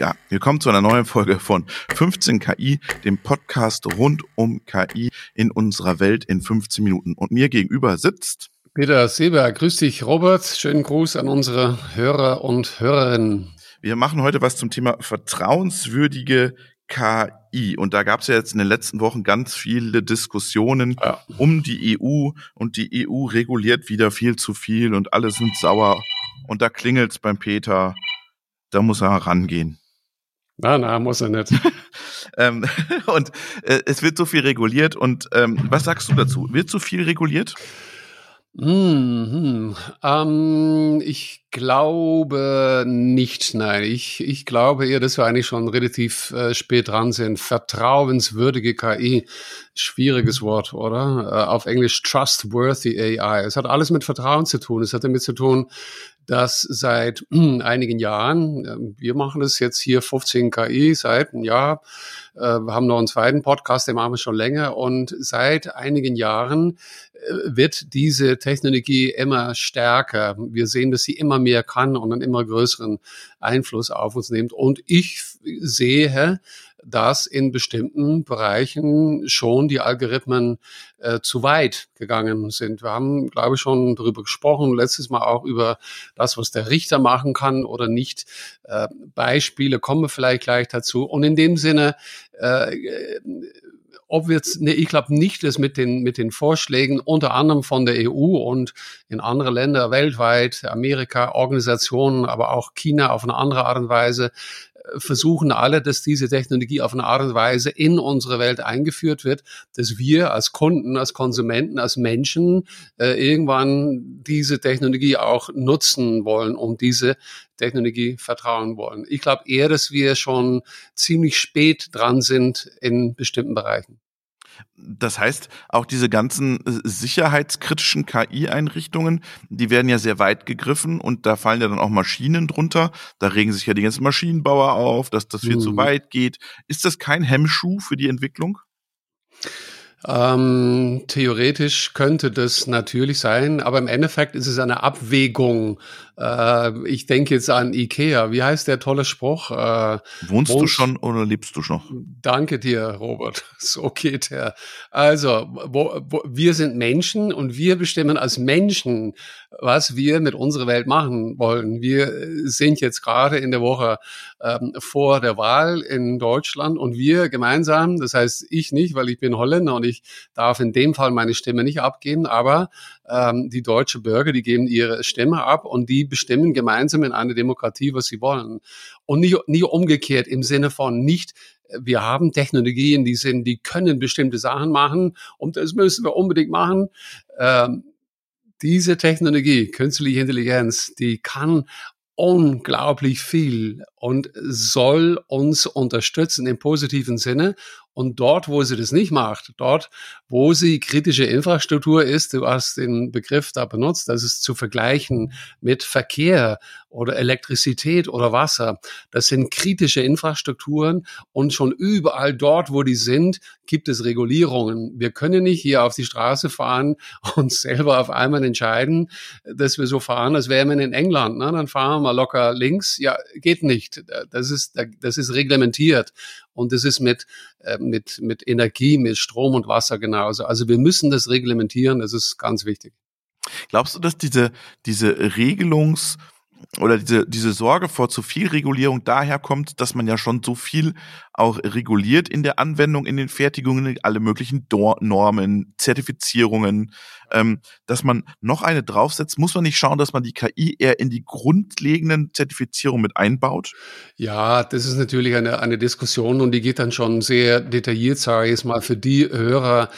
Ja, willkommen zu einer neuen Folge von 15 KI, dem Podcast rund um KI in unserer Welt in 15 Minuten. Und mir gegenüber sitzt Peter Seber. Grüß dich, Robert. Schönen Gruß an unsere Hörer und Hörerinnen. Wir machen heute was zum Thema vertrauenswürdige KI. Und da gab es ja jetzt in den letzten Wochen ganz viele Diskussionen ja. um die EU und die EU reguliert wieder viel zu viel und alle sind sauer. Und da klingelt's beim Peter. Da muss er rangehen. Na, na, muss er nicht. ähm, und äh, es wird so viel reguliert. Und ähm, was sagst du dazu? Wird zu viel reguliert? Mhm. Ähm, ich glaube nicht, nein. Ich, ich glaube eher, dass wir eigentlich schon relativ äh, spät dran sind. Vertrauenswürdige KI, schwieriges Wort, oder? Äh, auf Englisch trustworthy AI. Es hat alles mit Vertrauen zu tun. Es hat damit zu tun, dass seit äh, einigen Jahren, äh, wir machen das jetzt hier 15 KI seit einem Jahr, äh, wir haben noch einen zweiten Podcast, den machen wir schon länger und seit einigen Jahren wird diese Technologie immer stärker. Wir sehen, dass sie immer mehr kann und einen immer größeren Einfluss auf uns nimmt. Und ich sehe, dass in bestimmten Bereichen schon die Algorithmen äh, zu weit gegangen sind. Wir haben, glaube ich, schon darüber gesprochen, letztes Mal auch über das, was der Richter machen kann oder nicht. Äh, Beispiele kommen vielleicht gleich dazu. Und in dem Sinne äh, ob wir jetzt, nee, ich glaube nicht, dass mit den, mit den Vorschlägen unter anderem von der EU und in andere Länder weltweit, Amerika, Organisationen, aber auch China auf eine andere Art und Weise, äh, versuchen alle, dass diese Technologie auf eine Art und Weise in unsere Welt eingeführt wird, dass wir als Kunden, als Konsumenten, als Menschen äh, irgendwann diese Technologie auch nutzen wollen, um diese Technologie vertrauen wollen. Ich glaube eher, dass wir schon ziemlich spät dran sind in bestimmten Bereichen. Das heißt, auch diese ganzen äh, sicherheitskritischen KI-Einrichtungen, die werden ja sehr weit gegriffen und da fallen ja dann auch Maschinen drunter. Da regen sich ja die ganzen Maschinenbauer auf, dass das viel mhm. zu weit geht. Ist das kein Hemmschuh für die Entwicklung? Ähm, theoretisch könnte das natürlich sein, aber im Endeffekt ist es eine Abwägung äh, ich denke jetzt an Ikea. Wie heißt der tolle Spruch? Äh, Wohnst du schon oder lebst du noch? Danke dir, Robert. So geht er. Also, wo, wo, wir sind Menschen und wir bestimmen als Menschen, was wir mit unserer Welt machen wollen. Wir sind jetzt gerade in der Woche ähm, vor der Wahl in Deutschland und wir gemeinsam, das heißt ich nicht, weil ich bin Holländer und ich darf in dem Fall meine Stimme nicht abgeben, aber ähm, die deutsche Bürger, die geben ihre Stimme ab und die bestimmen gemeinsam in einer Demokratie, was sie wollen. Und nie, nie umgekehrt im Sinne von nicht, wir haben Technologien, die sind, die können bestimmte Sachen machen und das müssen wir unbedingt machen. Ähm, diese Technologie, künstliche Intelligenz, die kann unglaublich viel und soll uns unterstützen im positiven Sinne. Und dort, wo sie das nicht macht, dort, wo sie kritische Infrastruktur ist, du hast den Begriff da benutzt, das ist zu vergleichen mit Verkehr oder Elektrizität oder Wasser. Das sind kritische Infrastrukturen und schon überall dort, wo die sind, gibt es Regulierungen. Wir können nicht hier auf die Straße fahren und selber auf einmal entscheiden, dass wir so fahren, als wären wir in England. Ne? Dann fahren wir locker links. Ja, geht nicht. Das ist, das ist reglementiert. Und das ist mit, äh, mit, mit Energie, mit Strom und Wasser genauso. Also wir müssen das reglementieren. Das ist ganz wichtig. Glaubst du, dass diese, diese Regelungs- oder diese, diese Sorge vor zu viel Regulierung daher dass man ja schon so viel auch reguliert in der Anwendung, in den Fertigungen, alle möglichen Do Normen, Zertifizierungen, ähm, dass man noch eine draufsetzt, muss man nicht schauen, dass man die KI eher in die grundlegenden Zertifizierungen mit einbaut? Ja, das ist natürlich eine, eine Diskussion und die geht dann schon sehr detailliert, sage ich jetzt mal, für die Hörer,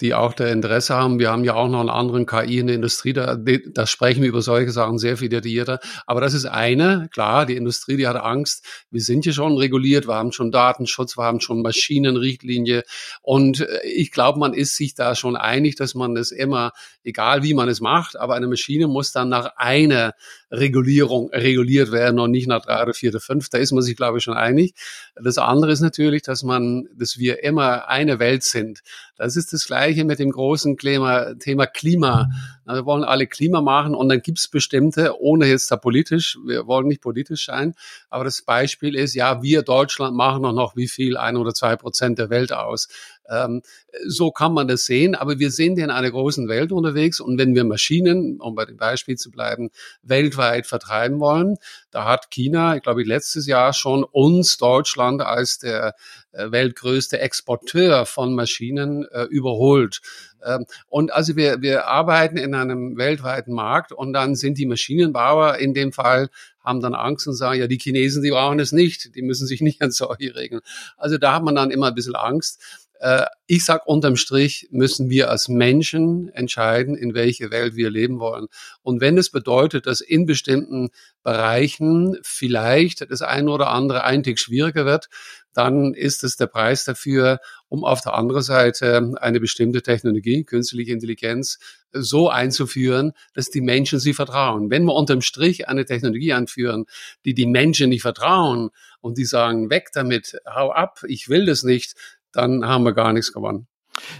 die auch da Interesse haben. Wir haben ja auch noch einen anderen KI in der Industrie, da, da sprechen wir über solche Sachen sehr viel detaillierter. Aber das ist eine, klar, die Industrie, die hat Angst. Wir sind hier schon reguliert, wir haben schon Datenschutz, wir haben schon Maschinenrichtlinie. Und äh, ich glaube, man ist sich da schon einig, dass man das immer, egal wie man es macht, aber eine Maschine muss dann nach einer Regulierung reguliert werden und nicht nach drei oder vier oder fünf. Da ist man sich, glaube ich, schon einig. Das andere ist natürlich, dass man, dass wir immer eine Welt sind. Das ist das Gleiche mit dem großen Klima, Thema Klima. Wir wollen alle Klima machen und dann gibt es bestimmte, ohne jetzt da politisch, wir wollen nicht politisch sein, aber das Beispiel ist, ja, wir Deutschland machen noch, noch wie viel, ein oder zwei Prozent der Welt aus. Ähm, so kann man das sehen, aber wir sind in einer großen Welt unterwegs und wenn wir Maschinen, um bei dem Beispiel zu bleiben, weltweit vertreiben wollen, da hat China, ich glaube, letztes Jahr schon uns Deutschland als der äh, weltgrößte Exporteur von Maschinen äh, überholt. Ähm, und also wir, wir arbeiten in einem weltweiten Markt und dann sind die Maschinenbauer in dem Fall haben dann Angst und sagen, ja, die Chinesen, die brauchen es nicht, die müssen sich nicht an solche regeln. Also da hat man dann immer ein bisschen Angst. Äh, ich sag unterm Strich müssen wir als Menschen entscheiden, in welche Welt wir leben wollen. Und wenn es bedeutet, dass in bestimmten Bereichen vielleicht das eine oder andere ein Tick schwieriger wird, dann ist es der Preis dafür, um auf der anderen Seite eine bestimmte Technologie, künstliche Intelligenz, so einzuführen, dass die Menschen sie vertrauen. Wenn wir unterm Strich eine Technologie anführen, die die Menschen nicht vertrauen und die sagen, weg damit, hau ab, ich will das nicht, dann haben wir gar nichts gewonnen.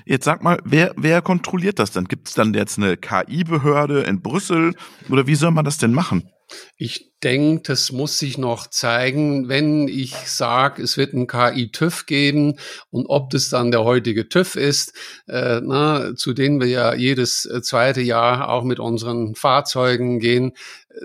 Jetzt sag mal, wer, wer kontrolliert das denn? Gibt es dann jetzt eine KI-Behörde in Brüssel oder wie soll man das denn machen? Ich denke, das muss sich noch zeigen, wenn ich sage, es wird ein KI-TÜV geben und ob das dann der heutige TÜV ist, äh, na, zu denen wir ja jedes äh, zweite Jahr auch mit unseren Fahrzeugen gehen,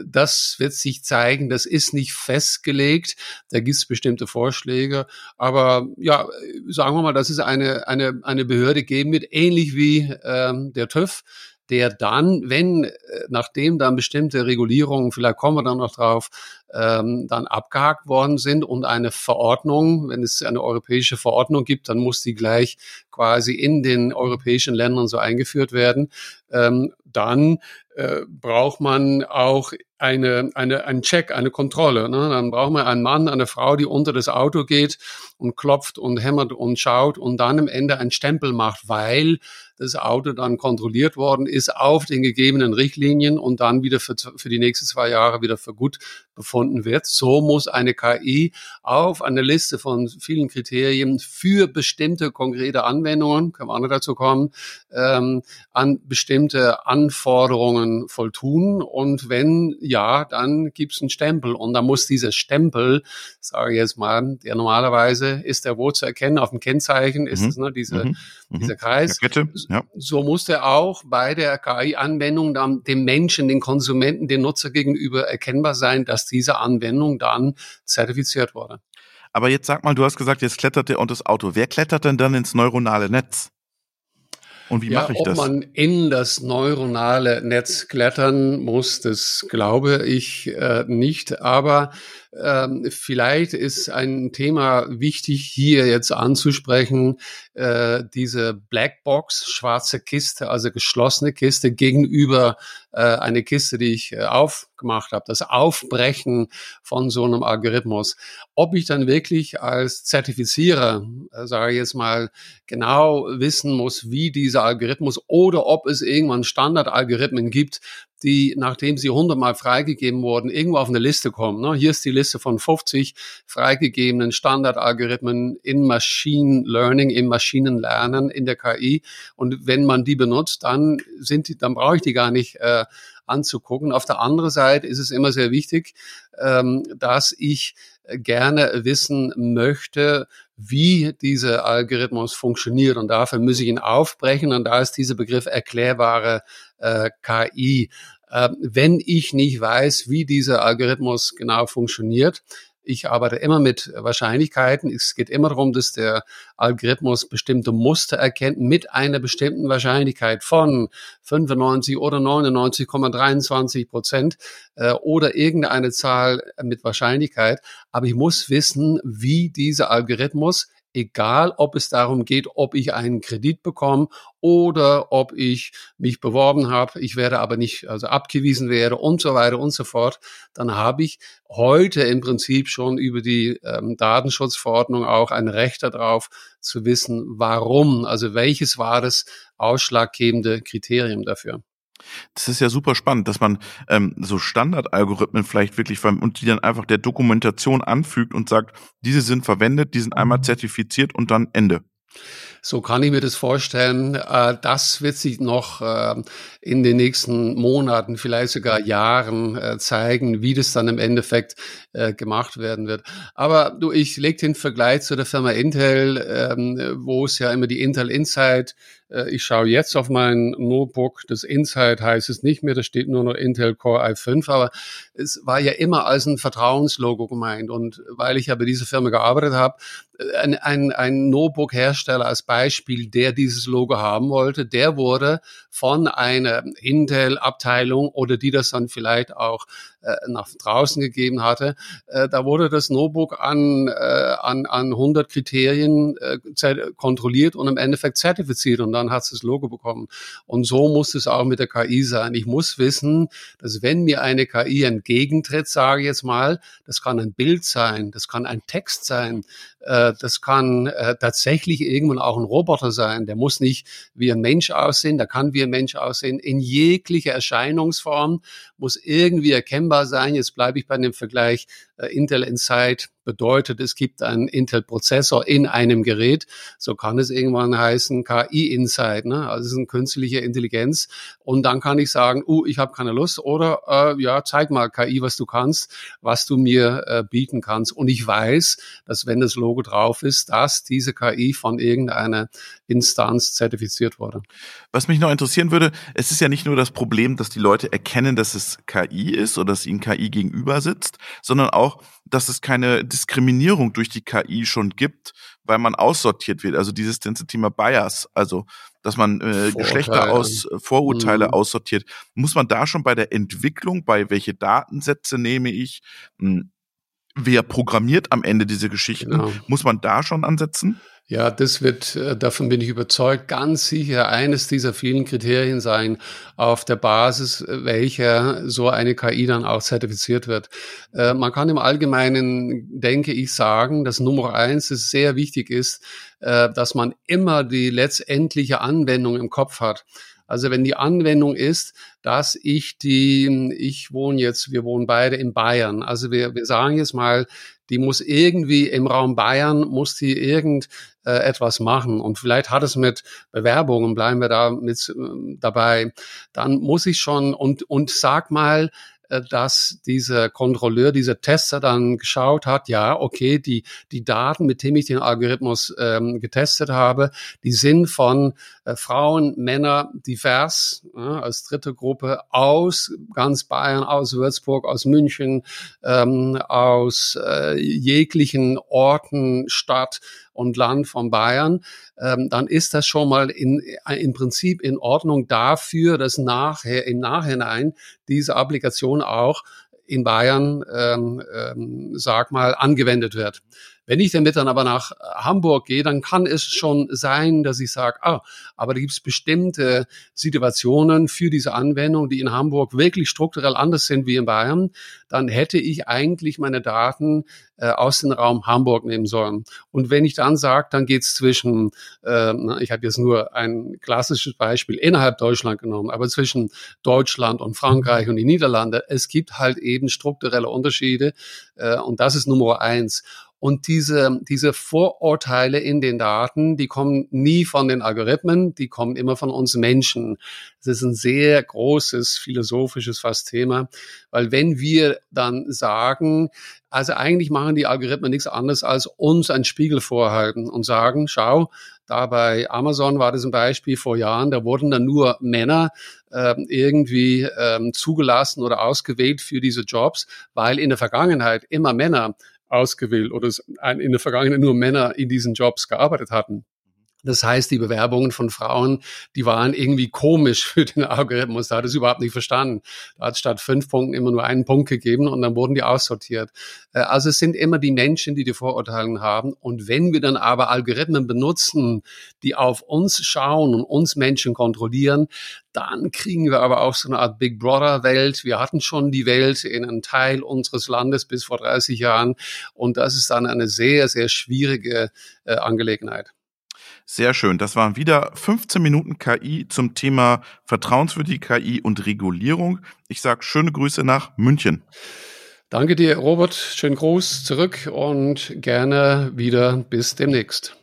das wird sich zeigen. Das ist nicht festgelegt. Da gibt es bestimmte Vorschläge. Aber ja, sagen wir mal, das ist eine, eine, eine Behörde geben wird, ähnlich wie ähm, der TÜV der dann, wenn, äh, nachdem dann bestimmte Regulierungen, vielleicht kommen wir dann noch drauf, ähm, dann abgehakt worden sind und eine Verordnung, wenn es eine europäische Verordnung gibt, dann muss die gleich quasi in den europäischen Ländern so eingeführt werden. Ähm, dann äh, braucht man auch eine, eine, einen Check, eine Kontrolle. Ne? Dann braucht man einen Mann, eine Frau, die unter das Auto geht und klopft und hämmert und schaut und dann am Ende einen Stempel macht, weil das Auto dann kontrolliert worden ist auf den gegebenen Richtlinien und dann wieder für, für die nächsten zwei Jahre wieder für gut befunden wird. So muss eine KI auf eine Liste von vielen Kriterien für bestimmte konkrete Anwendungen, können wir auch noch dazu kommen, ähm, an bestimmte Anforderungen volltun. Und wenn ja, dann gibt's einen Stempel. Und da muss dieser Stempel, sage ich jetzt mal, der normalerweise ist der wo zu erkennen auf dem Kennzeichen, ist mhm. es ne, diese, mhm. mhm. dieser Kreis. Ja. So muss der auch bei der KI-Anwendung dann dem Menschen, den Konsumenten, den Nutzer gegenüber erkennbar sein, dass diese Anwendung dann zertifiziert wurde. Aber jetzt sag mal, du hast gesagt, jetzt klettert der und das Auto. Wer klettert denn dann ins neuronale Netz? Und wie ja, mache ich ob das? Ob man in das neuronale Netz klettern muss, das glaube ich äh, nicht. Aber ähm, vielleicht ist ein Thema wichtig hier jetzt anzusprechen, äh, diese Blackbox, schwarze Kiste, also geschlossene Kiste gegenüber äh, eine Kiste, die ich äh, aufgemacht habe, das Aufbrechen von so einem Algorithmus. Ob ich dann wirklich als Zertifizierer, äh, sage ich jetzt mal, genau wissen muss, wie dieser Algorithmus oder ob es irgendwann Standardalgorithmen gibt, die, nachdem sie hundertmal freigegeben wurden, irgendwo auf eine Liste kommen. Ne? Hier ist die Liste von 50 freigegebenen Standardalgorithmen in Machine Learning, im Maschinenlernen in der KI. Und wenn man die benutzt, dann sind die, dann brauche ich die gar nicht äh, anzugucken. Auf der anderen Seite ist es immer sehr wichtig, ähm, dass ich gerne wissen möchte, wie dieser Algorithmus funktioniert. Und dafür muss ich ihn aufbrechen. Und da ist dieser Begriff erklärbare äh, KI. Äh, wenn ich nicht weiß, wie dieser Algorithmus genau funktioniert, ich arbeite immer mit Wahrscheinlichkeiten. Es geht immer darum, dass der Algorithmus bestimmte Muster erkennt mit einer bestimmten Wahrscheinlichkeit von 95 oder 99,23 Prozent äh, oder irgendeine Zahl mit Wahrscheinlichkeit. Aber ich muss wissen, wie dieser Algorithmus egal ob es darum geht, ob ich einen Kredit bekomme oder ob ich mich beworben habe, ich werde aber nicht also abgewiesen werde und so weiter und so fort, dann habe ich heute im Prinzip schon über die ähm, Datenschutzverordnung auch ein Recht darauf zu wissen, warum, also welches war das ausschlaggebende Kriterium dafür. Das ist ja super spannend, dass man ähm, so Standardalgorithmen vielleicht wirklich und die dann einfach der Dokumentation anfügt und sagt, diese sind verwendet, die sind einmal mhm. zertifiziert und dann Ende. So kann ich mir das vorstellen. Äh, das wird sich noch äh, in den nächsten Monaten, vielleicht sogar Jahren äh, zeigen, wie das dann im Endeffekt äh, gemacht werden wird. Aber du, ich lege den Vergleich zu der Firma Intel, ähm, wo es ja immer die Intel Insight ich schaue jetzt auf mein Notebook, das Insight heißt es nicht mehr, da steht nur noch Intel Core i5, aber es war ja immer als ein Vertrauenslogo gemeint. Und weil ich ja bei dieser Firma gearbeitet habe, ein, ein, ein Notebook-Hersteller als Beispiel, der dieses Logo haben wollte, der wurde von einer Intel-Abteilung oder die das dann vielleicht auch äh, nach draußen gegeben hatte, äh, da wurde das Notebook an, äh, an, an 100 Kriterien äh, kontrolliert und im Endeffekt zertifiziert und dann hat es das Logo bekommen. Und so muss es auch mit der KI sein. Ich muss wissen, dass wenn mir eine KI entgegentritt, sage ich jetzt mal, das kann ein Bild sein, das kann ein Text sein, äh, das kann äh, tatsächlich irgendwann auch ein Roboter sein. Der muss nicht wie ein Mensch aussehen, der kann wie ein Mensch aussehen. In jeglicher Erscheinungsform muss irgendwie erkennbar sein. Jetzt bleibe ich bei dem Vergleich äh, Intel Insight bedeutet, es gibt einen Intel-Prozessor in einem Gerät. So kann es irgendwann heißen KI-Insight, ne? also es ist eine künstliche Intelligenz. Und dann kann ich sagen, uh, ich habe keine Lust oder äh, ja, zeig mal KI, was du kannst, was du mir äh, bieten kannst. Und ich weiß, dass wenn das Logo drauf ist, dass diese KI von irgendeiner Instanz zertifiziert wurde. Was mich noch interessieren würde, es ist ja nicht nur das Problem, dass die Leute erkennen, dass es KI ist oder dass ihnen KI gegenüber sitzt, sondern auch, dass es keine Diskriminierung durch die KI schon gibt, weil man aussortiert wird. Also dieses ganze Thema Bias, also dass man äh, Geschlechter aus äh, Vorurteile mhm. aussortiert. Muss man da schon bei der Entwicklung, bei welche Datensätze nehme ich, mh, hm, wer programmiert am Ende diese Geschichten, genau. muss man da schon ansetzen? Ja, das wird, äh, davon bin ich überzeugt, ganz sicher eines dieser vielen Kriterien sein, auf der Basis äh, welcher so eine KI dann auch zertifiziert wird. Äh, man kann im Allgemeinen, denke ich, sagen, dass Nummer eins es sehr wichtig ist, dass man immer die letztendliche Anwendung im Kopf hat. Also wenn die Anwendung ist, dass ich die, ich wohne jetzt, wir wohnen beide in Bayern. Also wir, wir sagen jetzt mal, die muss irgendwie im Raum Bayern, muss die irgend äh, etwas machen. Und vielleicht hat es mit Bewerbungen, bleiben wir da mit äh, dabei. Dann muss ich schon und, und sag mal, äh, dass dieser Kontrolleur, dieser Tester dann geschaut hat, ja, okay, die, die Daten, mit denen ich den Algorithmus ähm, getestet habe, die sind von äh, Frauen, Männer divers, äh, als dritte Gruppe aus ganz Bayern, aus Würzburg, aus München, ähm, aus äh, jeglichen Orten, Stadt, und Land von Bayern, ähm, dann ist das schon mal in, im Prinzip in Ordnung dafür, dass nachher im Nachhinein diese Applikation auch in Bayern, ähm, ähm, sag mal, angewendet wird. Wenn ich damit dann aber nach Hamburg gehe, dann kann es schon sein, dass ich sage, ah, aber da gibt es bestimmte Situationen für diese Anwendung, die in Hamburg wirklich strukturell anders sind wie in Bayern. Dann hätte ich eigentlich meine Daten äh, aus dem Raum Hamburg nehmen sollen. Und wenn ich dann sage, dann geht's zwischen, äh, ich habe jetzt nur ein klassisches Beispiel innerhalb Deutschland genommen, aber zwischen Deutschland und Frankreich und die Niederlande, es gibt halt eben strukturelle Unterschiede äh, und das ist Nummer eins. Und diese, diese Vorurteile in den Daten, die kommen nie von den Algorithmen, die kommen immer von uns Menschen. Das ist ein sehr großes philosophisches fast Thema, weil wenn wir dann sagen, also eigentlich machen die Algorithmen nichts anderes als uns einen Spiegel vorhalten und sagen, schau, da bei Amazon war das ein Beispiel vor Jahren, da wurden dann nur Männer äh, irgendwie ähm, zugelassen oder ausgewählt für diese Jobs, weil in der Vergangenheit immer Männer ausgewählt oder in der Vergangenheit nur Männer in diesen Jobs gearbeitet hatten. Das heißt, die Bewerbungen von Frauen, die waren irgendwie komisch für den Algorithmus. Da hat es überhaupt nicht verstanden. Da hat statt fünf Punkten immer nur einen Punkt gegeben und dann wurden die aussortiert. Äh, also es sind immer die Menschen, die die Vorurteile haben. Und wenn wir dann aber Algorithmen benutzen, die auf uns schauen und uns Menschen kontrollieren, dann kriegen wir aber auch so eine Art Big Brother Welt. Wir hatten schon die Welt in einem Teil unseres Landes bis vor 30 Jahren. Und das ist dann eine sehr, sehr schwierige äh, Angelegenheit. Sehr schön. Das waren wieder 15 Minuten KI zum Thema vertrauenswürdige KI und Regulierung. Ich sage schöne Grüße nach München. Danke dir, Robert. Schönen Gruß zurück und gerne wieder bis demnächst.